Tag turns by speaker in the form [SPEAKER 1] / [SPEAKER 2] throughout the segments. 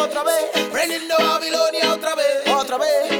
[SPEAKER 1] otra vez,
[SPEAKER 2] prendiendo Babilonia otra vez,
[SPEAKER 1] otra vez.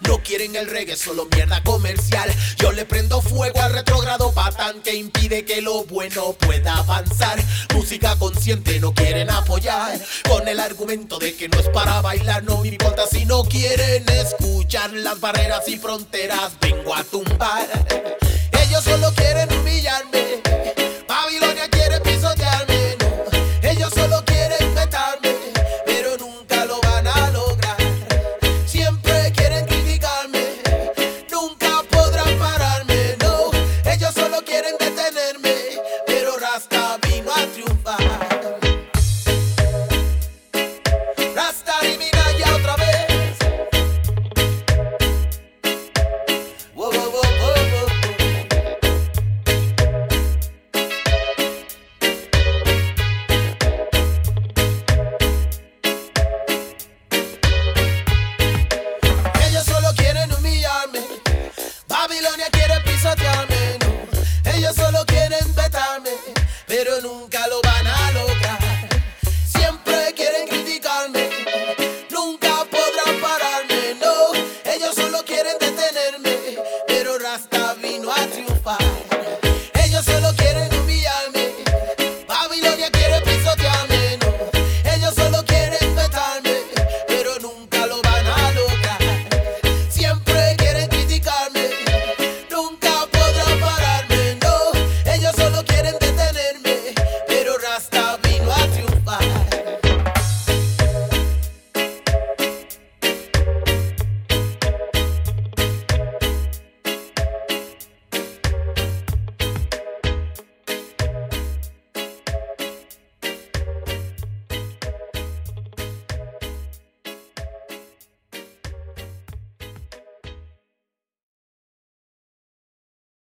[SPEAKER 2] No quieren el reggae, solo mierda comercial. Yo le prendo fuego al retrogrado patán que impide que lo bueno pueda avanzar. Música consciente no quieren apoyar. Con el argumento de que no es para bailar, no me importa si no quieren escuchar las barreras y fronteras. Vengo a tumbar. Va a triunfar. Basta otra vez. Wow. Ellos solo quieren humillarme. Babilonia quiere pisotearmi.